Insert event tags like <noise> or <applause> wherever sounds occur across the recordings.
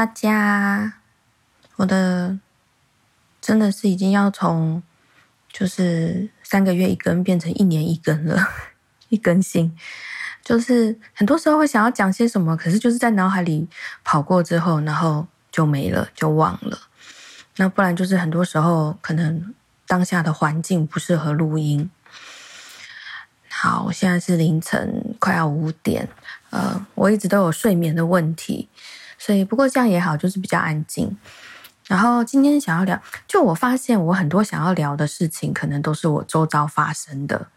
大家，我的真的是已经要从就是三个月一根变成一年一根了，<laughs> 一更新。就是很多时候会想要讲些什么，可是就是在脑海里跑过之后，然后就没了，就忘了。那不然就是很多时候可能当下的环境不适合录音。好，现在是凌晨快要五点，呃，我一直都有睡眠的问题。所以，不过这样也好，就是比较安静。然后今天想要聊，就我发现我很多想要聊的事情，可能都是我周遭发生的，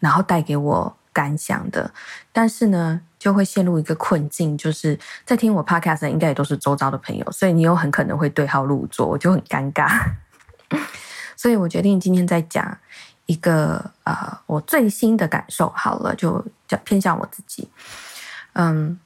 然后带给我感想的。但是呢，就会陷入一个困境，就是在听我 podcast 的应该也都是周遭的朋友，所以你有很可能会对号入座，我就很尴尬。<laughs> 所以我决定今天再讲一个呃我最新的感受。好了，就讲偏向我自己。嗯，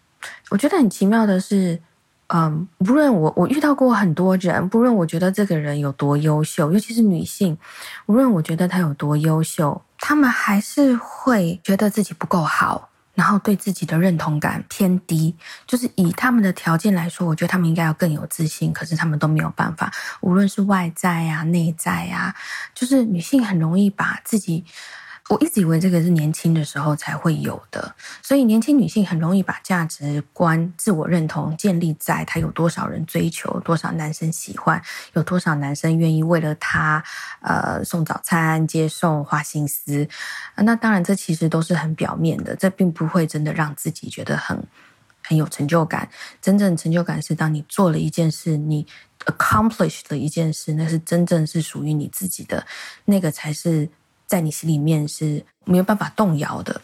我觉得很奇妙的是。嗯，不论我我遇到过很多人，不论我觉得这个人有多优秀，尤其是女性，无论我觉得她有多优秀，她们还是会觉得自己不够好，然后对自己的认同感偏低。就是以他们的条件来说，我觉得他们应该要更有自信，可是他们都没有办法。无论是外在呀、内在呀，就是女性很容易把自己。我一直以为这个是年轻的时候才会有的，所以年轻女性很容易把价值观、自我认同建立在她有多少人追求、多少男生喜欢、有多少男生愿意为了她呃送早餐、接送、花心思。那当然，这其实都是很表面的，这并不会真的让自己觉得很很有成就感。真正成就感是当你做了一件事，你 accomplish 了一件事，那是真正是属于你自己的，那个才是。在你心里面是没有办法动摇的。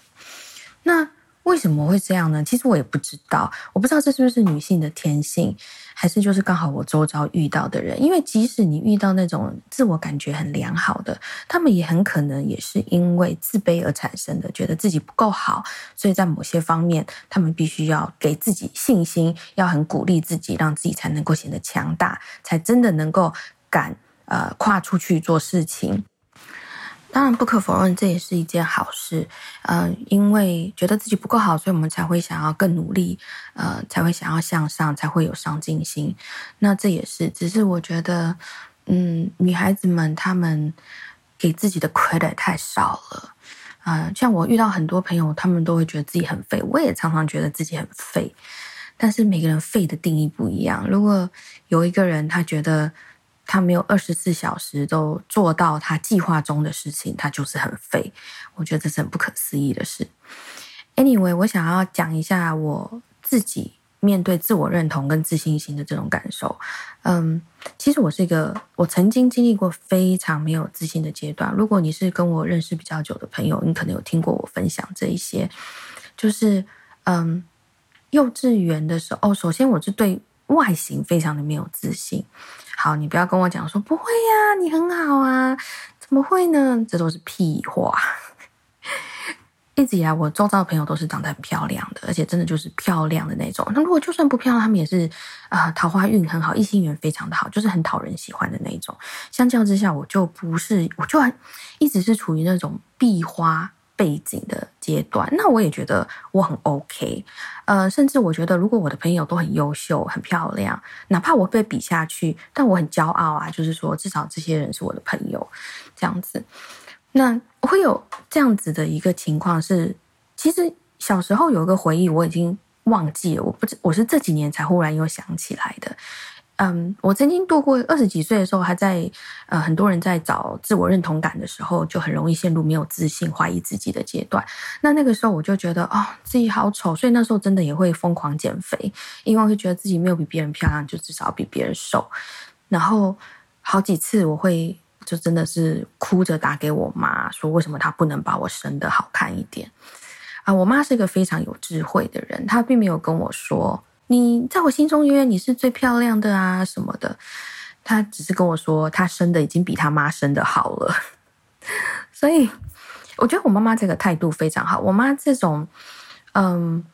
那为什么会这样呢？其实我也不知道，我不知道这是不是女性的天性，还是就是刚好我周遭遇到的人。因为即使你遇到那种自我感觉很良好的，他们也很可能也是因为自卑而产生的，觉得自己不够好，所以在某些方面，他们必须要给自己信心，要很鼓励自己，让自己才能够显得强大，才真的能够敢呃跨出去做事情。当然，不可否认，这也是一件好事。嗯，因为觉得自己不够好，所以我们才会想要更努力，呃，才会想要向上，才会有上进心。那这也是，只是我觉得，嗯，女孩子们她们给自己的亏待太少了。啊，像我遇到很多朋友，他们都会觉得自己很废，我也常常觉得自己很废。但是每个人废的定义不一样。如果有一个人他觉得，他没有二十四小时都做到他计划中的事情，他就是很废。我觉得这是很不可思议的事。Anyway，我想要讲一下我自己面对自我认同跟自信心的这种感受。嗯，其实我是一个，我曾经经历过非常没有自信的阶段。如果你是跟我认识比较久的朋友，你可能有听过我分享这一些。就是嗯，幼稚园的时候，哦，首先我是对外形非常的没有自信。好，你不要跟我讲说不会呀，你很好啊，怎么会呢？这都是屁话。一直以来，我周遭的朋友都是长得很漂亮的，而且真的就是漂亮的那种。那如果就算不漂亮，他们也是啊，桃花运很好，异性缘非常的好，就是很讨人喜欢的那种。相较之下，我就不是，我就一直是处于那种壁花。背景的阶段，那我也觉得我很 OK，呃，甚至我觉得如果我的朋友都很优秀、很漂亮，哪怕我被比下去，但我很骄傲啊，就是说至少这些人是我的朋友，这样子。那会有这样子的一个情况是，其实小时候有一个回忆，我已经忘记了，我不知我是这几年才忽然又想起来的。嗯，我曾经度过二十几岁的时候，还在呃很多人在找自我认同感的时候，就很容易陷入没有自信、怀疑自己的阶段。那那个时候我就觉得哦，自己好丑，所以那时候真的也会疯狂减肥，因为会觉得自己没有比别人漂亮，就至少比别人瘦。然后好几次我会就真的是哭着打给我妈，说为什么她不能把我生得好看一点啊？我妈是一个非常有智慧的人，她并没有跟我说。你在我心中永远你是最漂亮的啊什么的，他只是跟我说他生的已经比他妈生的好了，<laughs> 所以我觉得我妈妈这个态度非常好。我妈这种，嗯，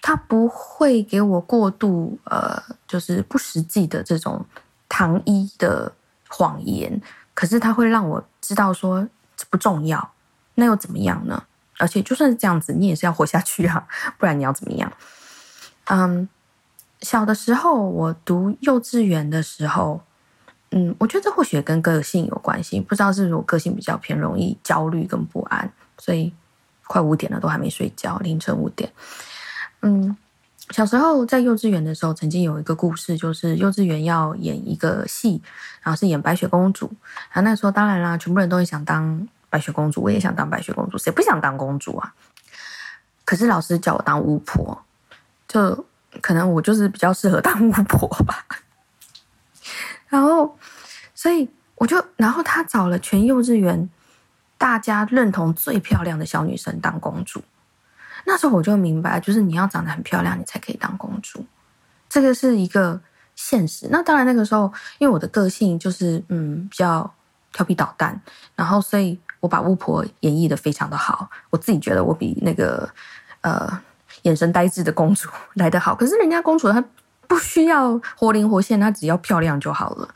她不会给我过度呃，就是不实际的这种糖衣的谎言，可是她会让我知道说这不重要，那又怎么样呢？而且就算是这样子，你也是要活下去啊，不然你要怎么样？嗯。小的时候，我读幼稚园的时候，嗯，我觉得这或许跟个性有关系，不知道是不是我个性比较偏容易焦虑跟不安，所以快五点了都还没睡觉，凌晨五点。嗯，小时候在幼稚园的时候，曾经有一个故事，就是幼稚园要演一个戏，然后是演白雪公主。然后那时候当然啦，全部人都会想当白雪公主，我也想当白雪公主，谁不想当公主啊？可是老师叫我当巫婆，就。可能我就是比较适合当巫婆吧，然后，所以我就，然后他找了全幼稚园大家认同最漂亮的小女生当公主。那时候我就明白，就是你要长得很漂亮，你才可以当公主，这个是一个现实。那当然那个时候，因为我的个性就是嗯比较调皮捣蛋，然后所以我把巫婆演绎的非常的好，我自己觉得我比那个呃。眼神呆滞的公主来得好，可是人家公主她不需要活灵活现，她只要漂亮就好了。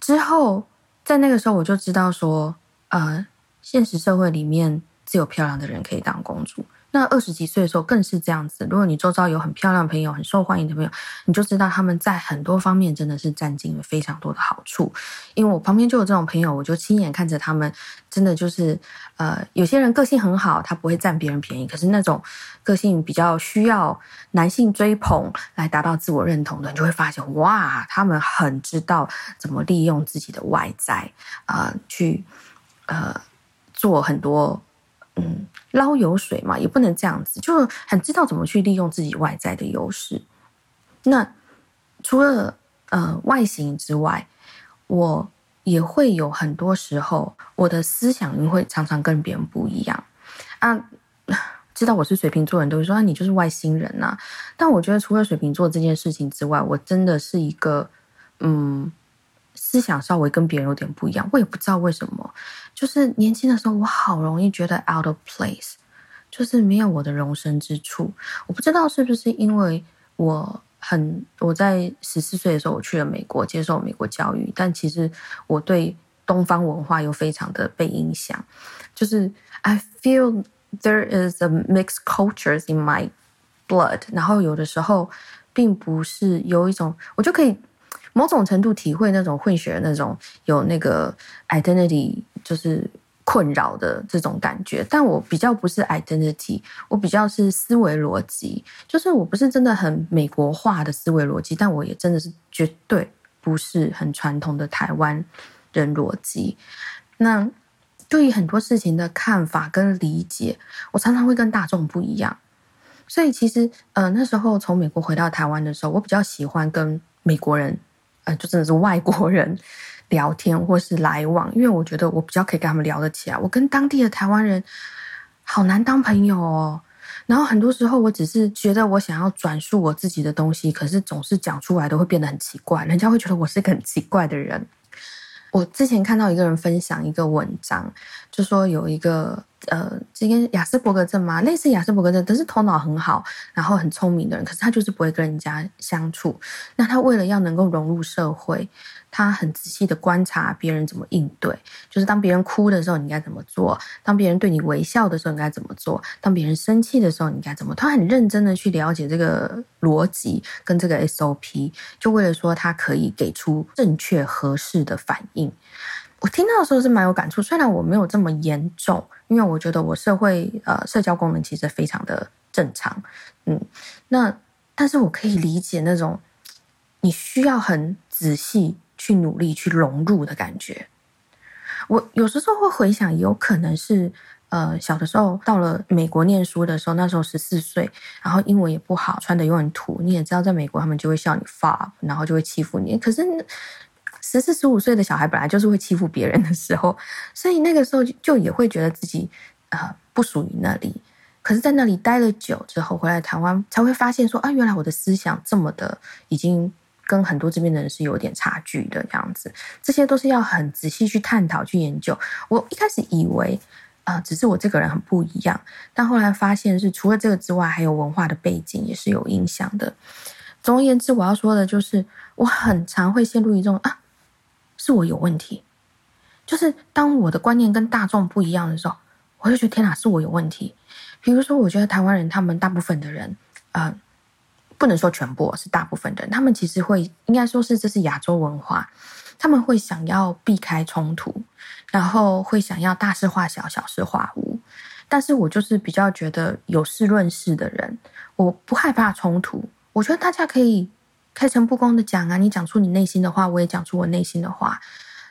之后在那个时候我就知道说，呃，现实社会里面只有漂亮的人可以当公主。那二十几岁的时候更是这样子。如果你周遭有很漂亮的朋友、很受欢迎的朋友，你就知道他们在很多方面真的是占尽了非常多的好处。因为我旁边就有这种朋友，我就亲眼看着他们，真的就是呃，有些人个性很好，他不会占别人便宜；可是那种个性比较需要男性追捧来达到自我认同的，你就会发现哇，他们很知道怎么利用自己的外在啊，去呃做很多。嗯，捞油水嘛，也不能这样子，就很知道怎么去利用自己外在的优势。那除了呃外形之外，我也会有很多时候，我的思想会常常跟别人不一样啊。<laughs> 知道我是水瓶座人都会说啊，你就是外星人呐。但我觉得除了水瓶座这件事情之外，我真的是一个嗯。思想稍微跟别人有点不一样，我也不知道为什么。就是年轻的时候，我好容易觉得 out of place，就是没有我的容身之处。我不知道是不是因为我很我在十四岁的时候我去了美国接受美国教育，但其实我对东方文化又非常的被影响。就是 I feel there is a mixed cultures in my blood，然后有的时候并不是有一种我就可以。某种程度体会那种混血那种有那个 identity 就是困扰的这种感觉，但我比较不是 identity，我比较是思维逻辑，就是我不是真的很美国化的思维逻辑，但我也真的是绝对不是很传统的台湾人逻辑。那对于很多事情的看法跟理解，我常常会跟大众不一样。所以其实，呃，那时候从美国回到台湾的时候，我比较喜欢跟美国人。呃，就真的是外国人聊天或是来往，因为我觉得我比较可以跟他们聊得起来。我跟当地的台湾人好难当朋友哦。然后很多时候，我只是觉得我想要转述我自己的东西，可是总是讲出来都会变得很奇怪，人家会觉得我是个很奇怪的人。我之前看到一个人分享一个文章，就说有一个呃，这个雅斯伯格症嘛，类似雅斯伯格症，但是头脑很好，然后很聪明的人，可是他就是不会跟人家相处。那他为了要能够融入社会。他很仔细的观察别人怎么应对，就是当别人哭的时候，你应该怎么做；当别人对你微笑的时候，应该怎么做；当别人生气的时候，你应该怎么。他很认真的去了解这个逻辑跟这个 SOP，就为了说他可以给出正确合适的反应。我听到的时候是蛮有感触，虽然我没有这么严重，因为我觉得我社会呃社交功能其实非常的正常，嗯，那但是我可以理解那种你需要很仔细。去努力去融入的感觉，我有时候会回想，有可能是呃小的时候到了美国念书的时候，那时候十四岁，然后英文也不好，穿的又很土，你也知道，在美国他们就会笑你 f 然后就会欺负你。可是十四十五岁的小孩本来就是会欺负别人的时候，所以那个时候就也会觉得自己呃不属于那里。可是，在那里待了久之后，回来台湾才会发现说啊，原来我的思想这么的已经。跟很多这边的人是有点差距的这样子，这些都是要很仔细去探讨、去研究。我一开始以为，啊，只是我这个人很不一样，但后来发现是除了这个之外，还有文化的背景也是有影响的。总而言之，我要说的就是，我很常会陷入一种啊，是我有问题。就是当我的观念跟大众不一样的时候，我就觉得天哪，是我有问题。比如说，我觉得台湾人他们大部分的人，嗯。不能说全部，是大部分的人，他们其实会应该说是这是亚洲文化，他们会想要避开冲突，然后会想要大事化小，小事化无。但是我就是比较觉得有事论事的人，我不害怕冲突。我觉得大家可以开诚布公的讲啊，你讲出你内心的话，我也讲出我内心的话。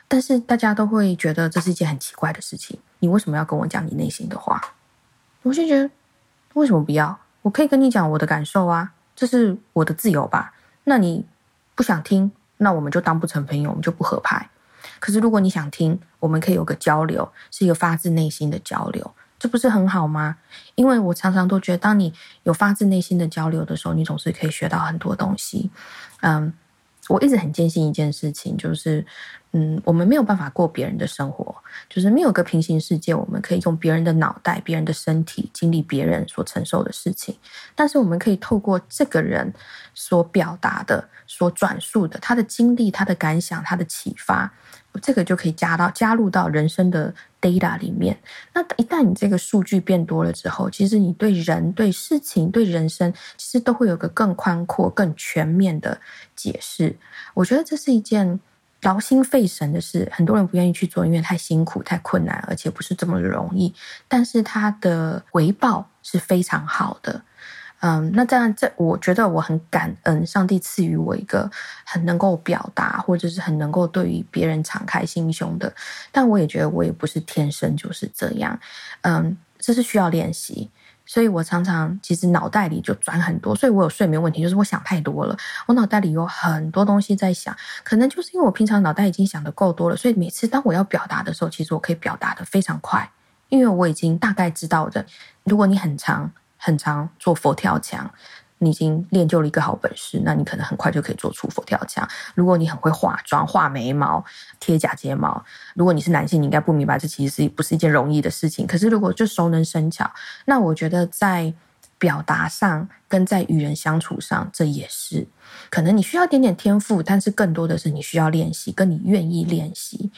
但是大家都会觉得这是一件很奇怪的事情，你为什么要跟我讲你内心的话？我就觉得为什么不要？我可以跟你讲我的感受啊，这是我的自由吧？那你不想听，那我们就当不成朋友，我们就不合拍。可是如果你想听，我们可以有个交流，是一个发自内心的交流。这不是很好吗？因为我常常都觉得，当你有发自内心的交流的时候，你总是可以学到很多东西。嗯，我一直很坚信一件事情，就是，嗯，我们没有办法过别人的生活，就是没有个平行世界，我们可以用别人的脑袋、别人的身体经历别人所承受的事情，但是我们可以透过这个人所表达的、所转述的他的经历、他的感想、他的启发。这个就可以加到加入到人生的 data 里面。那一旦你这个数据变多了之后，其实你对人、对事情、对人生，其实都会有个更宽阔、更全面的解释。我觉得这是一件劳心费神的事，很多人不愿意去做，因为太辛苦、太困难，而且不是这么容易。但是它的回报是非常好的。嗯，那这样，这我觉得我很感恩上帝赐予我一个很能够表达，或者是很能够对于别人敞开心胸的。但我也觉得我也不是天生就是这样，嗯，这是需要练习。所以我常常其实脑袋里就转很多，所以我有睡眠问题，就是我想太多了。我脑袋里有很多东西在想，可能就是因为我平常脑袋已经想的够多了，所以每次当我要表达的时候，其实我可以表达的非常快，因为我已经大概知道的。如果你很长。很常做佛跳墙，你已经练就了一个好本事，那你可能很快就可以做出佛跳墙。如果你很会化妆、画眉毛、贴假睫毛，如果你是男性，你应该不明白这其实是不是一件容易的事情。可是如果就熟能生巧，那我觉得在表达上跟在与人相处上，这也是可能你需要点点天赋，但是更多的是你需要练习，跟你愿意练习。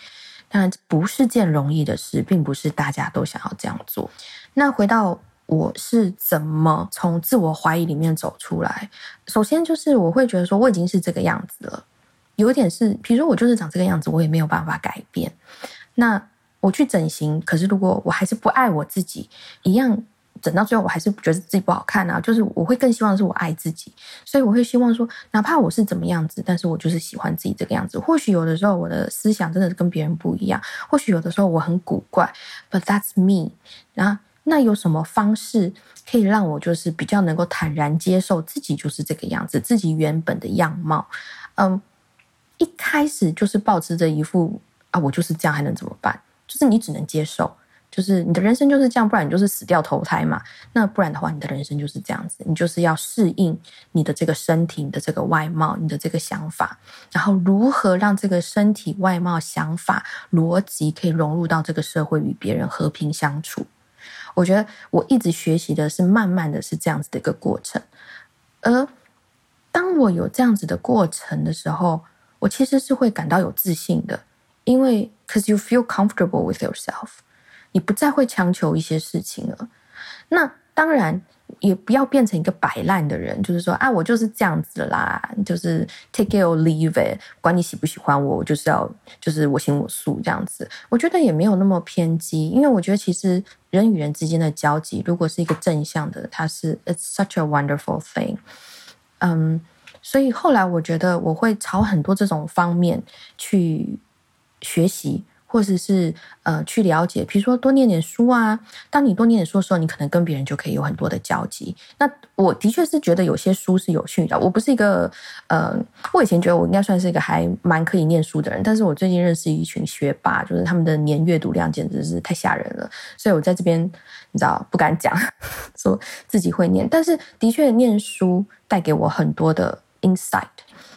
当然不是件容易的事，并不是大家都想要这样做。那回到。我是怎么从自我怀疑里面走出来？首先就是我会觉得说我已经是这个样子了，有一点是，比如说我就是长这个样子，我也没有办法改变。那我去整形，可是如果我还是不爱我自己，一样整到最后我还是觉得自己不好看啊。就是我会更希望是我爱自己，所以我会希望说，哪怕我是怎么样子，但是我就是喜欢自己这个样子。或许有的时候我的思想真的是跟别人不一样，或许有的时候我很古怪，But that's me。然后。那有什么方式可以让我就是比较能够坦然接受自己就是这个样子，自己原本的样貌？嗯，一开始就是保持着一副啊，我就是这样，还能怎么办？就是你只能接受，就是你的人生就是这样，不然你就是死掉投胎嘛。那不然的话，你的人生就是这样子，你就是要适应你的这个身体、你的这个外貌、你的这个想法，然后如何让这个身体、外貌、想法、逻辑可以融入到这个社会，与别人和平相处。我觉得我一直学习的是慢慢的是这样子的一个过程，而当我有这样子的过程的时候，我其实是会感到有自信的，因为 cause you feel comfortable with yourself，你不再会强求一些事情了。那当然。也不要变成一个摆烂的人，就是说啊，我就是这样子啦，就是 take it or leave it，管你喜不喜欢我，我就是要就是我行我素这样子。我觉得也没有那么偏激，因为我觉得其实人与人之间的交集，如果是一个正向的，它是 it's such a wonderful thing。嗯，所以后来我觉得我会朝很多这种方面去学习。或者是呃去了解，比如说多念点书啊。当你多念点书的时候，你可能跟别人就可以有很多的交集。那我的确是觉得有些书是有趣的。我不是一个呃，我以前觉得我应该算是一个还蛮可以念书的人，但是我最近认识一群学霸，就是他们的年阅读量简直是太吓人了。所以我在这边你知道不敢讲 <laughs> 说自己会念，但是的确念书带给我很多的 insight。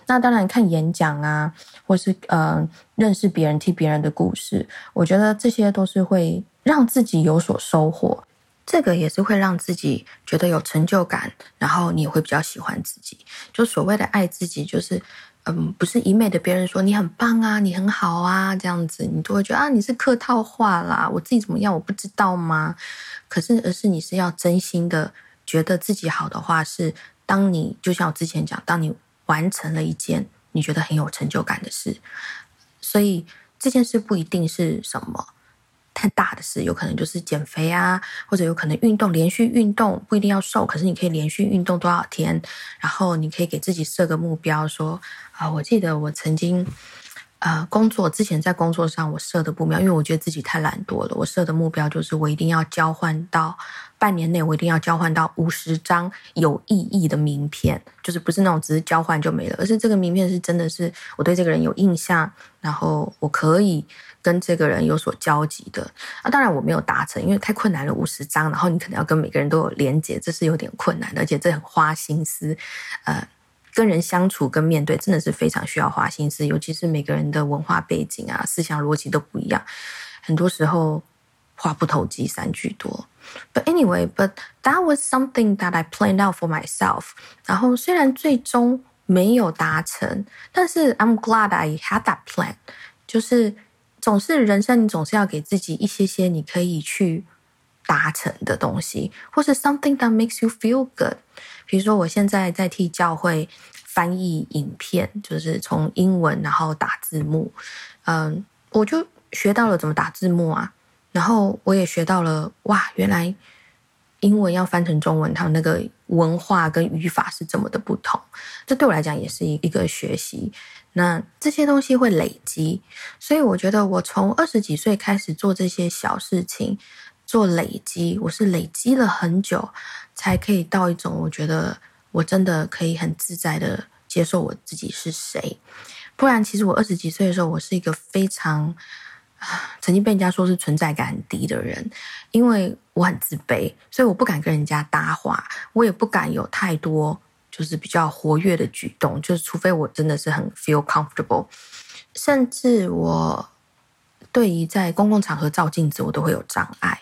那当然，看演讲啊，或是呃认识别人、听别人的故事，我觉得这些都是会让自己有所收获。这个也是会让自己觉得有成就感，然后你也会比较喜欢自己。就所谓的爱自己，就是嗯，不是一昧的别人说你很棒啊，你很好啊这样子，你就会觉得啊你是客套话啦，我自己怎么样我不知道吗？可是而是你是要真心的觉得自己好的话是。当你就像我之前讲，当你完成了一件你觉得很有成就感的事，所以这件事不一定是什么太大的事，有可能就是减肥啊，或者有可能运动，连续运动不一定要瘦，可是你可以连续运动多少天，然后你可以给自己设个目标，说啊，我记得我曾经。呃，工作之前在工作上我设的目标，因为我觉得自己太懒惰了。我设的目标就是我一定要交换到半年内，我一定要交换到五十张有意义的名片，就是不是那种只是交换就没了，而是这个名片是真的是我对这个人有印象，然后我可以跟这个人有所交集的。啊，当然我没有达成，因为太困难了，五十张，然后你可能要跟每个人都有连接，这是有点困难的，而且这很花心思，呃。跟人相处、跟面对，真的是非常需要花心思，尤其是每个人的文化背景啊、思想逻辑都不一样，很多时候话不投机三句多。But anyway, but that was something that I planned out for myself。然后虽然最终没有达成，但是 I'm glad I had that plan。就是总是人生，你总是要给自己一些些你可以去达成的东西，或是 something that makes you feel good。比如说，我现在在替教会翻译影片，就是从英文然后打字幕，嗯，我就学到了怎么打字幕啊，然后我也学到了哇，原来英文要翻成中文，它那个文化跟语法是这么的不同，这对我来讲也是一一个学习。那这些东西会累积，所以我觉得我从二十几岁开始做这些小事情。做累积，我是累积了很久，才可以到一种我觉得我真的可以很自在的接受我自己是谁。不然，其实我二十几岁的时候，我是一个非常啊，曾经被人家说是存在感很低的人，因为我很自卑，所以我不敢跟人家搭话，我也不敢有太多就是比较活跃的举动，就是除非我真的是很 feel comfortable，甚至我对于在公共场合照镜子，我都会有障碍。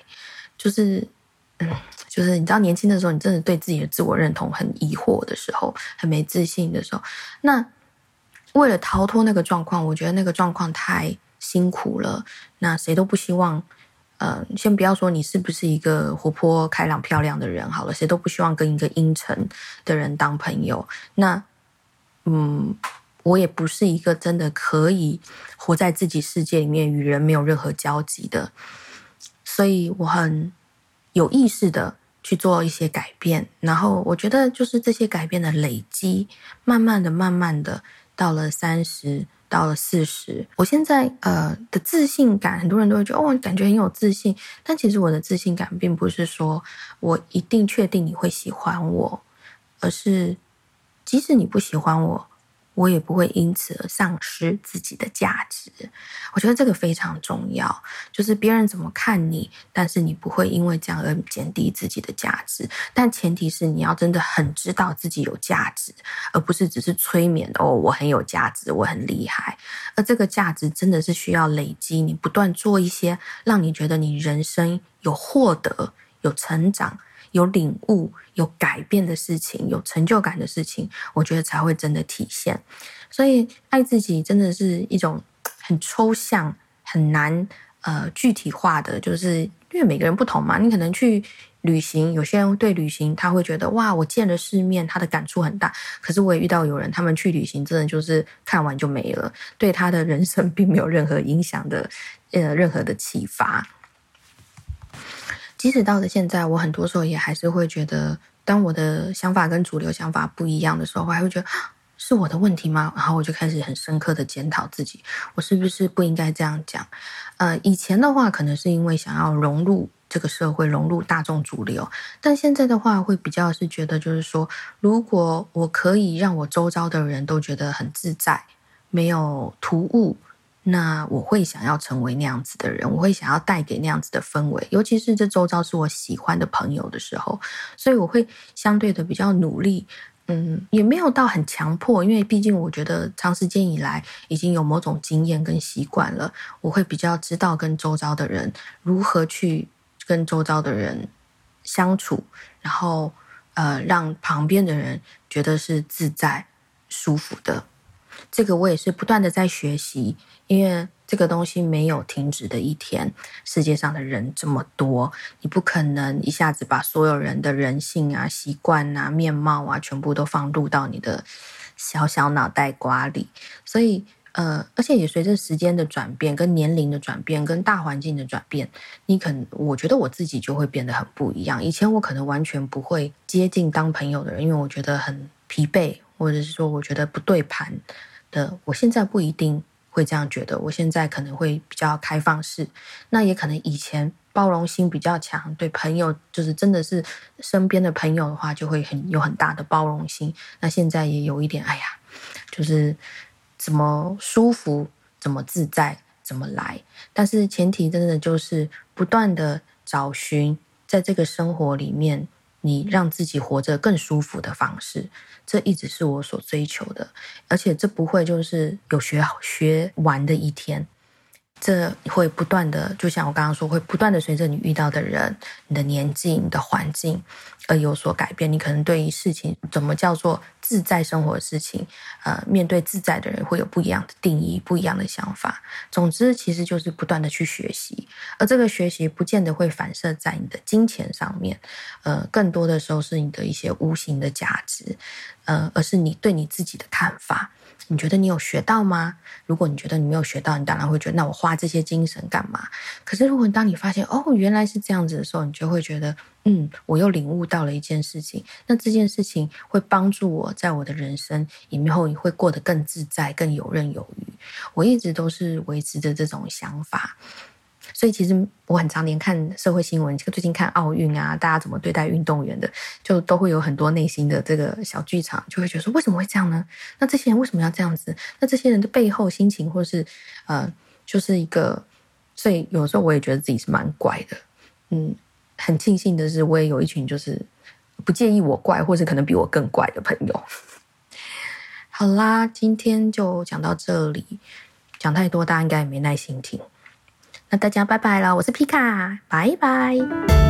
就是，嗯，就是你知道，年轻的时候，你真的对自己的自我认同很疑惑的时候，很没自信的时候，那为了逃脱那个状况，我觉得那个状况太辛苦了。那谁都不希望，呃，先不要说你是不是一个活泼开朗漂亮的人好了，谁都不希望跟一个阴沉的人当朋友。那，嗯，我也不是一个真的可以活在自己世界里面，与人没有任何交集的。所以我很有意识的去做一些改变，然后我觉得就是这些改变的累积，慢慢的、慢慢的，到了三十，到了四十，我现在呃的自信感，很多人都会觉得哦，感觉很有自信，但其实我的自信感并不是说我一定确定你会喜欢我，而是即使你不喜欢我。我也不会因此而丧失自己的价值，我觉得这个非常重要。就是别人怎么看你，但是你不会因为这样而减低自己的价值。但前提是你要真的很知道自己有价值，而不是只是催眠哦，我很有价值，我很厉害。而这个价值真的是需要累积，你不断做一些让你觉得你人生有获得、有成长。有领悟、有改变的事情，有成就感的事情，我觉得才会真的体现。所以，爱自己真的是一种很抽象、很难呃具体化的，就是因为每个人不同嘛。你可能去旅行，有些人对旅行他会觉得哇，我见了世面，他的感触很大。可是我也遇到有人，他们去旅行真的就是看完就没了，对他的人生并没有任何影响的，呃，任何的启发。即使到了现在，我很多时候也还是会觉得，当我的想法跟主流想法不一样的时候，我还会觉得是我的问题吗？然后我就开始很深刻的检讨自己，我是不是不应该这样讲？呃，以前的话可能是因为想要融入这个社会，融入大众主流，但现在的话会比较是觉得，就是说，如果我可以让我周遭的人都觉得很自在，没有突兀。那我会想要成为那样子的人，我会想要带给那样子的氛围，尤其是这周遭是我喜欢的朋友的时候，所以我会相对的比较努力，嗯，也没有到很强迫，因为毕竟我觉得长时间以来已经有某种经验跟习惯了，我会比较知道跟周遭的人如何去跟周遭的人相处，然后呃让旁边的人觉得是自在舒服的。这个我也是不断的在学习，因为这个东西没有停止的一天。世界上的人这么多，你不可能一下子把所有人的人性啊、习惯啊、面貌啊，全部都放入到你的小小脑袋瓜里。所以，呃，而且也随着时间的转变、跟年龄的转变、跟大环境的转变，你可能我觉得我自己就会变得很不一样。以前我可能完全不会接近当朋友的人，因为我觉得很疲惫，或者是说我觉得不对盘的。我现在不一定。会这样觉得，我现在可能会比较开放式，那也可能以前包容心比较强，对朋友就是真的是身边的朋友的话，就会很有很大的包容心。那现在也有一点，哎呀，就是怎么舒服怎么自在怎么来，但是前提真的就是不断的找寻在这个生活里面。你让自己活着更舒服的方式，这一直是我所追求的，而且这不会就是有学学完的一天。这会不断的，就像我刚刚说，会不断的随着你遇到的人、你的年纪、你的环境而有所改变。你可能对于事情怎么叫做自在生活的事情，呃，面对自在的人会有不一样的定义、不一样的想法。总之，其实就是不断的去学习，而这个学习不见得会反射在你的金钱上面，呃，更多的时候是你的一些无形的价值，呃，而是你对你自己的看法。你觉得你有学到吗？如果你觉得你没有学到，你当然会觉得那我花这些精神干嘛？可是如果当你发现哦原来是这样子的时候，你就会觉得嗯，我又领悟到了一件事情。那这件事情会帮助我在我的人生以后会过得更自在、更游刃有余。我一直都是维持着这种想法。所以其实我很常年看社会新闻，最近看奥运啊，大家怎么对待运动员的，就都会有很多内心的这个小剧场，就会觉得说为什么会这样呢？那这些人为什么要这样子？那这些人的背后心情，或是呃，就是一个，所以有时候我也觉得自己是蛮怪的。嗯，很庆幸的是，我也有一群就是不介意我怪，或是可能比我更怪的朋友。<laughs> 好啦，今天就讲到这里，讲太多大家应该也没耐心听。那大家拜拜了，我是皮卡，拜拜。